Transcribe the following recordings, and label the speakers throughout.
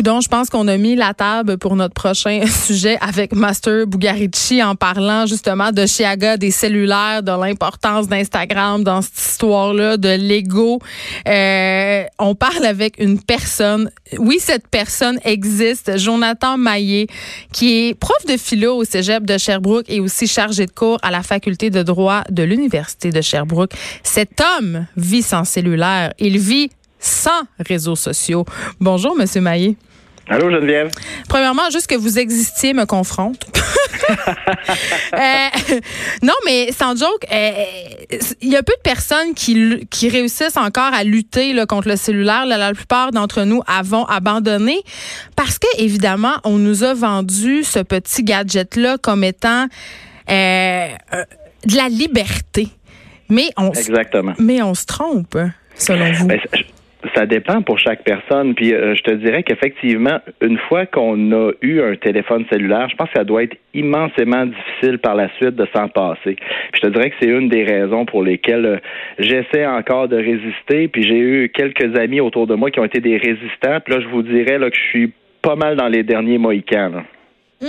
Speaker 1: Coudon, je pense qu'on a mis la table pour notre prochain sujet avec Master Bugarici en parlant justement de Chiaga, des cellulaires, de l'importance d'Instagram dans cette histoire-là, de l'ego. Euh, on parle avec une personne. Oui, cette personne existe, Jonathan Maillé, qui est prof de philo au Cégep de Sherbrooke et aussi chargé de cours à la faculté de droit de l'Université de Sherbrooke. Cet homme vit sans cellulaire. Il vit sans réseaux sociaux. Bonjour, Monsieur Maillé.
Speaker 2: Allô, Geneviève?
Speaker 1: Premièrement, juste que vous existiez me confronte. euh, non, mais sans joke, euh, il y a peu de personnes qui, qui réussissent encore à lutter là, contre le cellulaire. Là, la plupart d'entre nous avons abandonné parce que, évidemment, on nous a vendu ce petit gadget-là comme étant euh, de la liberté. Mais on,
Speaker 2: Exactement.
Speaker 1: Mais on se trompe, selon vous.
Speaker 2: Ben, ça dépend pour chaque personne. Puis euh, je te dirais qu'effectivement, une fois qu'on a eu un téléphone cellulaire, je pense que ça doit être immensément difficile par la suite de s'en passer. Puis je te dirais que c'est une des raisons pour lesquelles euh, j'essaie encore de résister. Puis j'ai eu quelques amis autour de moi qui ont été des résistants. Puis là, je vous dirais là, que je suis pas mal dans les derniers mohicans.
Speaker 1: Mmh.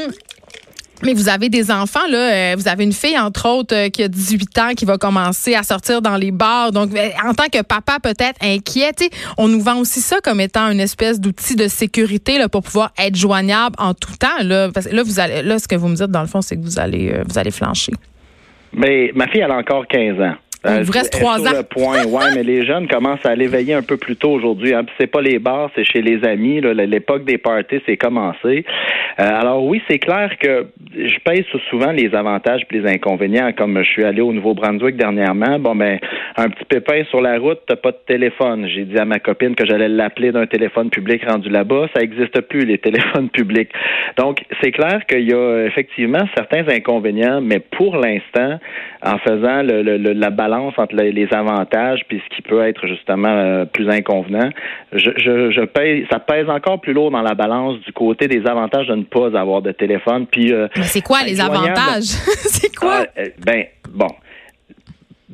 Speaker 1: Mais vous avez des enfants, là. Euh, vous avez une fille, entre autres, euh, qui a 18 ans, qui va commencer à sortir dans les bars. Donc, euh, en tant que papa, peut-être inquiet, on nous vend aussi ça comme étant une espèce d'outil de sécurité là, pour pouvoir être joignable en tout temps. Là, parce que là, vous allez, là, ce que vous me dites, dans le fond, c'est que vous allez, vous allez flancher.
Speaker 2: Mais ma fille, elle a encore 15 ans.
Speaker 1: Il vous reste trois ans.
Speaker 2: Le point, ouais, mais les jeunes commencent à l'éveiller un peu plus tôt aujourd'hui. Hein. C'est pas les bars, c'est chez les amis. L'époque des parties, c'est commencé. Euh, alors oui, c'est clair que je pèse souvent les avantages et les inconvénients. Comme je suis allé au Nouveau-Brunswick dernièrement, bon ben un petit pépin sur la route, t'as pas de téléphone. J'ai dit à ma copine que j'allais l'appeler d'un téléphone public rendu là-bas. Ça n'existe plus les téléphones publics. Donc c'est clair qu'il y a effectivement certains inconvénients, mais pour l'instant, en faisant le, le, la balance entre les, avantages puis ce qui peut être justement euh, plus inconvenant, je, je, je paye, ça pèse encore plus lourd dans la balance du côté des avantages de ne pas avoir de téléphone. Puis,
Speaker 1: euh, Mais c'est quoi les avantages? c'est quoi?
Speaker 2: Ah, euh, ben, bon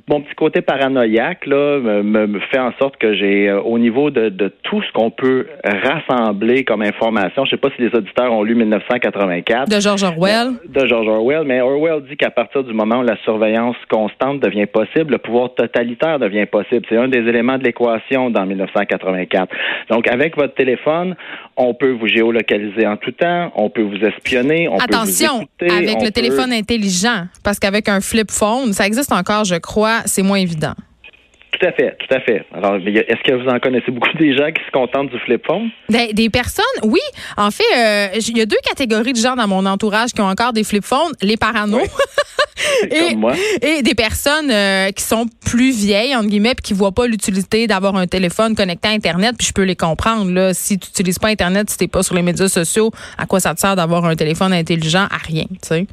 Speaker 2: mon petit côté paranoïaque là me, fait en sorte que j'ai euh, au niveau de, de tout ce qu'on peut rassembler comme information, je sais pas si les auditeurs ont lu 1984
Speaker 1: de George Orwell.
Speaker 2: De George Orwell, mais Orwell dit qu'à partir du moment où la surveillance constante devient possible, le pouvoir totalitaire devient possible. C'est un des éléments de l'équation dans 1984. Donc avec votre téléphone, on peut vous géolocaliser en tout temps, on peut vous espionner, on
Speaker 1: Attention,
Speaker 2: peut vous
Speaker 1: avec le téléphone intelligent, parce qu'avec un flip phone, ça existe encore, je crois c'est moins évident.
Speaker 2: Tout à fait, tout à fait. Alors, est-ce que vous en connaissez beaucoup des gens qui se contentent du flip phone?
Speaker 1: Des, personnes, oui. En fait, euh, il y a deux catégories de gens dans mon entourage qui ont encore des flip phones les parano.
Speaker 2: et, moi.
Speaker 1: et des personnes euh, qui sont plus vieilles, entre guillemets, puis qui voient pas l'utilité d'avoir un téléphone connecté à Internet. Puis je peux les comprendre. Là, si tu n'utilises pas Internet, si tu n'es pas sur les médias sociaux, à quoi ça te sert d'avoir un téléphone intelligent? À rien, tu sais.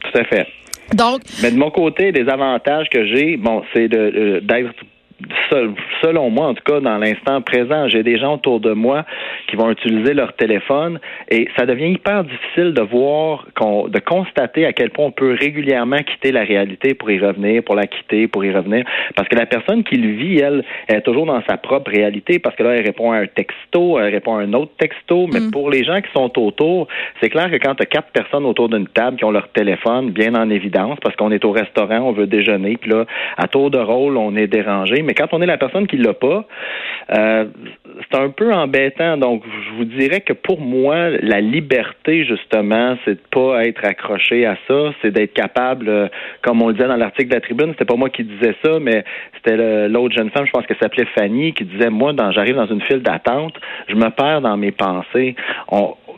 Speaker 2: Tout à fait.
Speaker 1: Donc,
Speaker 2: mais de mon côté, les avantages que j'ai, bon, c'est de d'être selon moi, en tout cas, dans l'instant présent, j'ai des gens autour de moi qui vont utiliser leur téléphone et ça devient hyper difficile de voir, de constater à quel point on peut régulièrement quitter la réalité pour y revenir, pour la quitter, pour y revenir. Parce que la personne qui le vit, elle, est toujours dans sa propre réalité parce que là, elle répond à un texto, elle répond à un autre texto. Mais mm. pour les gens qui sont autour, c'est clair que quand tu as quatre personnes autour d'une table qui ont leur téléphone bien en évidence parce qu'on est au restaurant, on veut déjeuner, puis là, à tour de rôle, on est dérangé mais quand on est la personne qui l'a pas, euh, c'est un peu embêtant. Donc, je vous dirais que pour moi, la liberté, justement, c'est de pas être accroché à ça, c'est d'être capable, euh, comme on le disait dans l'article de la Tribune, c'était pas moi qui disais ça, mais c'était l'autre jeune femme, je pense qu'elle s'appelait Fanny, qui disait, moi, j'arrive dans une file d'attente, je me perds dans mes pensées.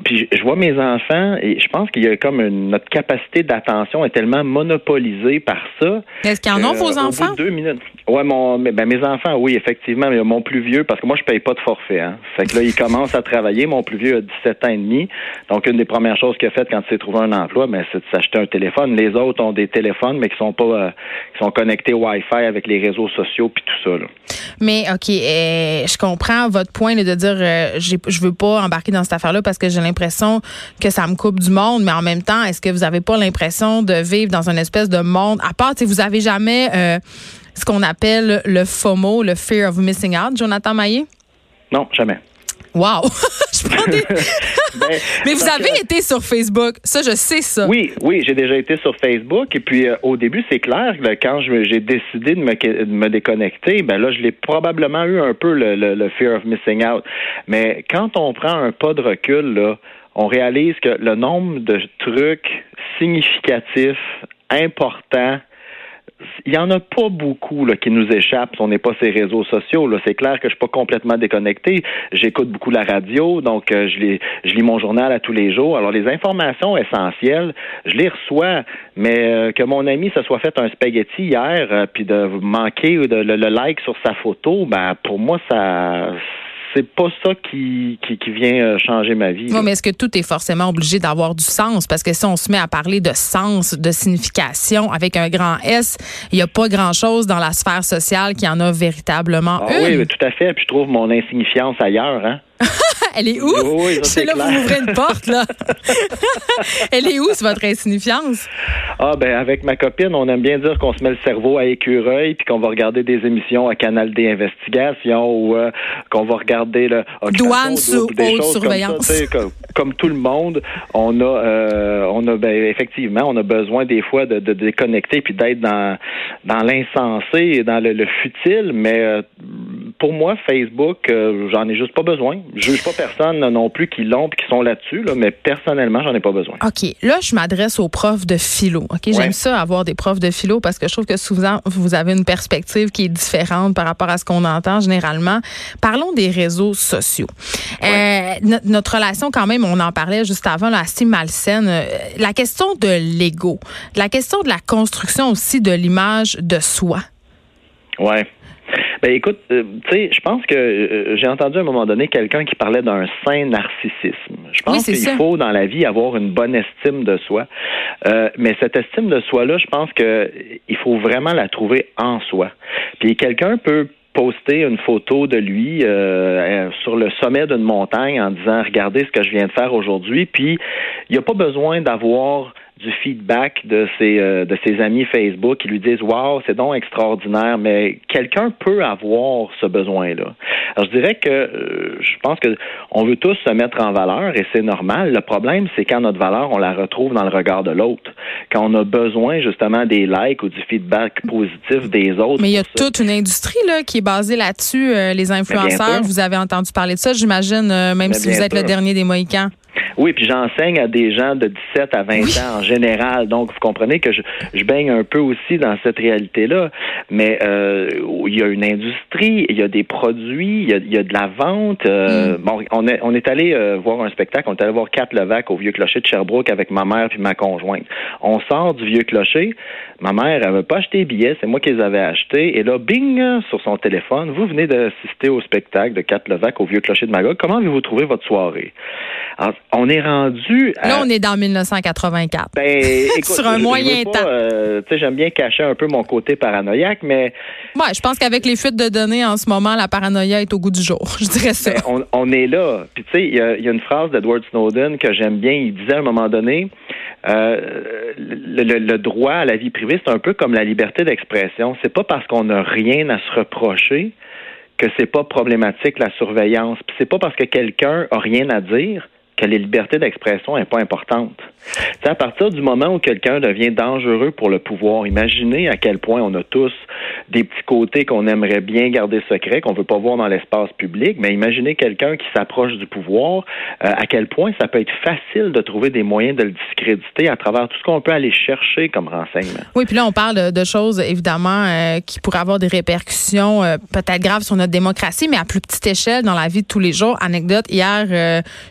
Speaker 2: Puis je vois mes enfants et je pense qu'il y a comme une, notre capacité d'attention est tellement monopolisée par ça.
Speaker 1: Est-ce qu'ils en ont vos enfants?
Speaker 2: deux minutes. Ouais, mon, ben, mes enfants, oui, effectivement, mais mon plus vieux, parce que moi, je paye pas de forfait. Hein. Fait que là, il commence à travailler. Mon plus vieux a 17 ans et demi. Donc, une des premières choses qu'il a faites quand il s'est trouvé un emploi, ben, c'est de s'acheter un téléphone. Les autres ont des téléphones, mais qui sont pas, euh, qui sont connectés Wi-Fi avec les réseaux sociaux puis tout ça. Là.
Speaker 1: Mais ok, euh, je comprends votre point de dire, euh, je veux pas embarquer dans cette affaire-là parce que j'ai l'impression que ça me coupe du monde, mais en même temps, est-ce que vous avez pas l'impression de vivre dans une espèce de monde à part, si vous avez jamais euh, ce qu'on appelle le FOMO, le Fear of Missing Out, Jonathan Maillé?
Speaker 2: Non, jamais.
Speaker 1: Wow! je prends des... Ben, mais vous avez été sur Facebook, ça je sais ça.
Speaker 2: Oui, oui, j'ai déjà été sur Facebook et puis euh, au début c'est clair que quand j'ai décidé de me, de me, déconnecter, ben là je l'ai probablement eu un peu le, le, fear of missing out. Mais quand on prend un pas de recul là, on réalise que le nombre de trucs significatifs, importants il y en a pas beaucoup là, qui nous échappent si on n'est pas ces réseaux sociaux. C'est clair que je suis pas complètement déconnecté. J'écoute beaucoup la radio, donc euh, je, lis, je lis mon journal à tous les jours. Alors les informations essentielles, je les reçois, mais euh, que mon ami se soit fait un spaghetti hier, euh, puis de manquer de, le, le, like sur sa photo, ben pour moi ça c'est pas ça qui, qui, vient euh, changer ma vie.
Speaker 1: Non, mais est-ce que tout est forcément obligé d'avoir du sens? Parce que si on se met à parler de sens, de signification avec un grand S, il n'y a pas grand-chose dans la sphère sociale qui en a véritablement
Speaker 2: ah, Oui, tout à fait. Puis je trouve mon insignifiance ailleurs. Hein?
Speaker 1: Elle est où?
Speaker 2: Oui,
Speaker 1: c'est là, vous ouvrez une porte, là. Elle est où, c'est votre insignifiance?
Speaker 2: Ah, ben, avec ma copine, on aime bien dire qu'on se met le cerveau à écureuil puis qu'on va regarder des émissions à Canal D Investigation ou euh, qu'on va regarder le.
Speaker 1: Douane sous haute surveillance.
Speaker 2: Comme, tout le monde, on a, euh, on a, ben, effectivement, on a besoin des fois de, de déconnecter puis d'être dans, dans l'insensé et dans le, futile, mais euh, pour moi, Facebook, j'en ai juste pas besoin. Je juge pas personne non plus qui l'ont qui sont là-dessus, là, mais personnellement, j'en ai pas besoin.
Speaker 1: OK. Là, je m'adresse aux profs de philo. OK? J'aime ça avoir des profs de philo parce que je trouve que souvent, vous avez une perspective qui est différente par rapport à ce qu'on entend généralement. Parlons des réseaux sociaux. Euh, notre relation, quand même, on en parlait juste avant, là, assez malsaine. Euh, la question de l'ego, la question de la construction aussi de l'image de soi.
Speaker 2: Ouais. Ben écoute, euh, tu sais, je pense que euh, j'ai entendu à un moment donné quelqu'un qui parlait d'un sain narcissisme. Je pense qu'il faut dans la vie avoir une bonne estime de soi, euh, mais cette estime de soi là, je pense que il faut vraiment la trouver en soi. Puis quelqu'un peut poster une photo de lui sur le sommet d'une montagne en disant regardez ce que je viens de faire aujourd'hui puis il n'y a pas besoin d'avoir du feedback de ses euh, de ses amis Facebook. Qui lui disent waouh c'est donc extraordinaire mais quelqu'un peut avoir ce besoin là alors je dirais que euh, je pense que on veut tous se mettre en valeur et c'est normal. Le problème c'est quand notre valeur on la retrouve dans le regard de l'autre. Quand on a besoin justement des likes ou du feedback positif des autres
Speaker 1: mais il y a toute une industrie là qui est basée là-dessus euh, les influenceurs. vous avez entendu parler de ça j'imagine même si vous êtes le dernier des Mohicans
Speaker 2: oui, puis j'enseigne à des gens de 17 à 20 ans en général. Donc, vous comprenez que je, je baigne un peu aussi dans cette réalité-là. Mais euh, il y a une industrie, il y a des produits, il y a, il y a de la vente. Euh, mm. Bon, on est, on est allé euh, voir un spectacle, on est allé voir Cat Levac au Vieux Clocher de Sherbrooke avec ma mère puis ma conjointe. On sort du Vieux Clocher. Ma mère, elle veut pas acheter les billets, c'est moi qui les avais achetés. Et là, bing, sur son téléphone, vous venez d'assister au spectacle de Cat Levac au Vieux Clocher de Magog. Comment avez-vous trouvé votre soirée? Alors, on est rendu.
Speaker 1: Là, on est dans 1984. Ben, Sur un moyen temps.
Speaker 2: Euh, tu sais, j'aime bien cacher un peu mon côté paranoïaque, mais.
Speaker 1: Ouais, je pense qu'avec les fuites de données en ce moment, la paranoïa est au goût du jour. Je dirais ça.
Speaker 2: Ben, on, est là. Puis, tu sais, il y, a une phrase d'Edward Snowden que j'aime bien. Il disait à un moment donné. Euh, le, le, droit à la vie privée, c'est un peu comme la liberté d'expression. C'est pas parce qu'on n'a rien à se reprocher que c'est pas problématique la surveillance. Puis c'est pas parce que quelqu'un a rien à dire que la liberté d'expression n'est pas importante. C'est à partir du moment où quelqu'un devient dangereux pour le pouvoir, imaginez à quel point on a tous des petits côtés qu'on aimerait bien garder secrets, qu'on veut pas voir dans l'espace public, mais imaginez quelqu'un qui s'approche du pouvoir, euh, à quel point ça peut être facile de trouver des moyens de le discréditer à travers tout ce qu'on peut aller chercher comme renseignement.
Speaker 1: Oui, puis là on parle de, choses évidemment euh, qui pourraient avoir des répercussions euh, peut-être graves sur notre démocratie, mais à plus petite échelle dans la vie de tous les jours. Anecdote, hier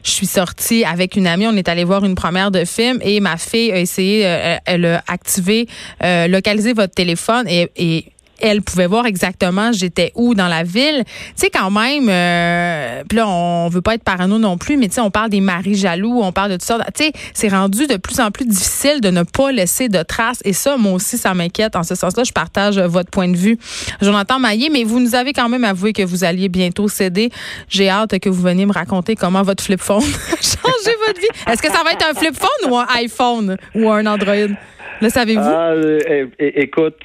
Speaker 1: je suis sortie avec une amie, on est allé voir une première de film et ma fille a essayé, elle a activé, localisé votre téléphone et, elle pouvait voir exactement j'étais où dans la ville. Tu sais quand même euh, là on veut pas être parano non plus mais tu sais on parle des maris jaloux, on parle de tout ça. Tu sais, c'est rendu de plus en plus difficile de ne pas laisser de traces et ça moi aussi ça m'inquiète en ce sens-là, je partage votre point de vue. Jonathan Maillé, mais vous nous avez quand même avoué que vous alliez bientôt céder. J'ai hâte que vous veniez me raconter comment votre flip phone a changé votre vie? Est-ce que ça va être un flip phone ou un iPhone ou un Android? Le savez-vous?
Speaker 2: Ah, écoute,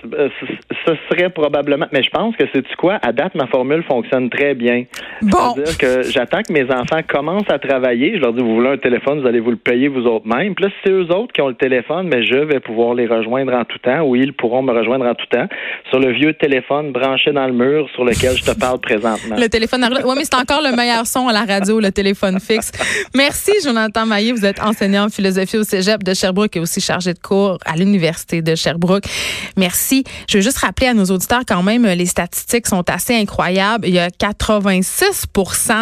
Speaker 2: ce serait probablement. Mais je pense que c'est quoi? À date, ma formule fonctionne très bien.
Speaker 1: Bon.
Speaker 2: C'est-à-dire que j'attends que mes enfants commencent à travailler. Je leur dis, vous voulez un téléphone, vous allez vous le payer vous autres même. Puis là, c'est eux autres qui ont le téléphone, mais je vais pouvoir les rejoindre en tout temps, ou ils pourront me rejoindre en tout temps, sur le vieux téléphone branché dans le mur sur lequel je te parle présentement.
Speaker 1: Le téléphone. Oui, mais c'est encore le meilleur son à la radio, le téléphone fixe. Merci, Jonathan Maillé. Vous êtes enseignant en philosophie au cégep de Sherbrooke et aussi chargé de cours à l'Université de Sherbrooke. Merci. Je veux juste rappeler à nos auditeurs quand même, les statistiques sont assez incroyables. Il y a 86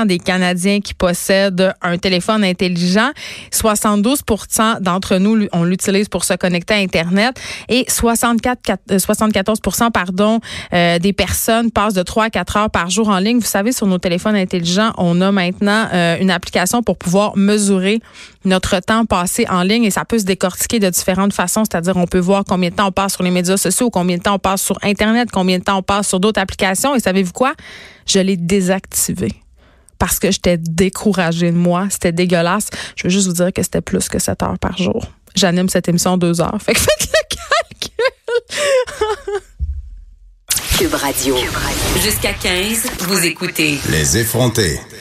Speaker 1: des Canadiens qui possèdent un téléphone intelligent. 72% d'entre nous, on l'utilise pour se connecter à Internet et 64, 74% euh, pardon, euh, des personnes passent de 3 à 4 heures par jour en ligne. Vous savez, sur nos téléphones intelligents, on a maintenant euh, une application pour pouvoir mesurer notre temps passé en ligne et ça peut se décortiquer de différentes façons, c'est-à-dire on peut voir combien de temps on passe sur les médias sociaux, combien de temps on passe sur Internet, combien de temps on passe sur d'autres applications et savez-vous quoi? Je l'ai désactivé parce que j'étais découragée de moi. C'était dégueulasse. Je veux juste vous dire que c'était plus que 7 heures par jour. J'anime cette émission deux heures. Fait que faites le calcul.
Speaker 3: Cube Radio. Jusqu'à 15, vous écoutez.
Speaker 4: Les effrontés.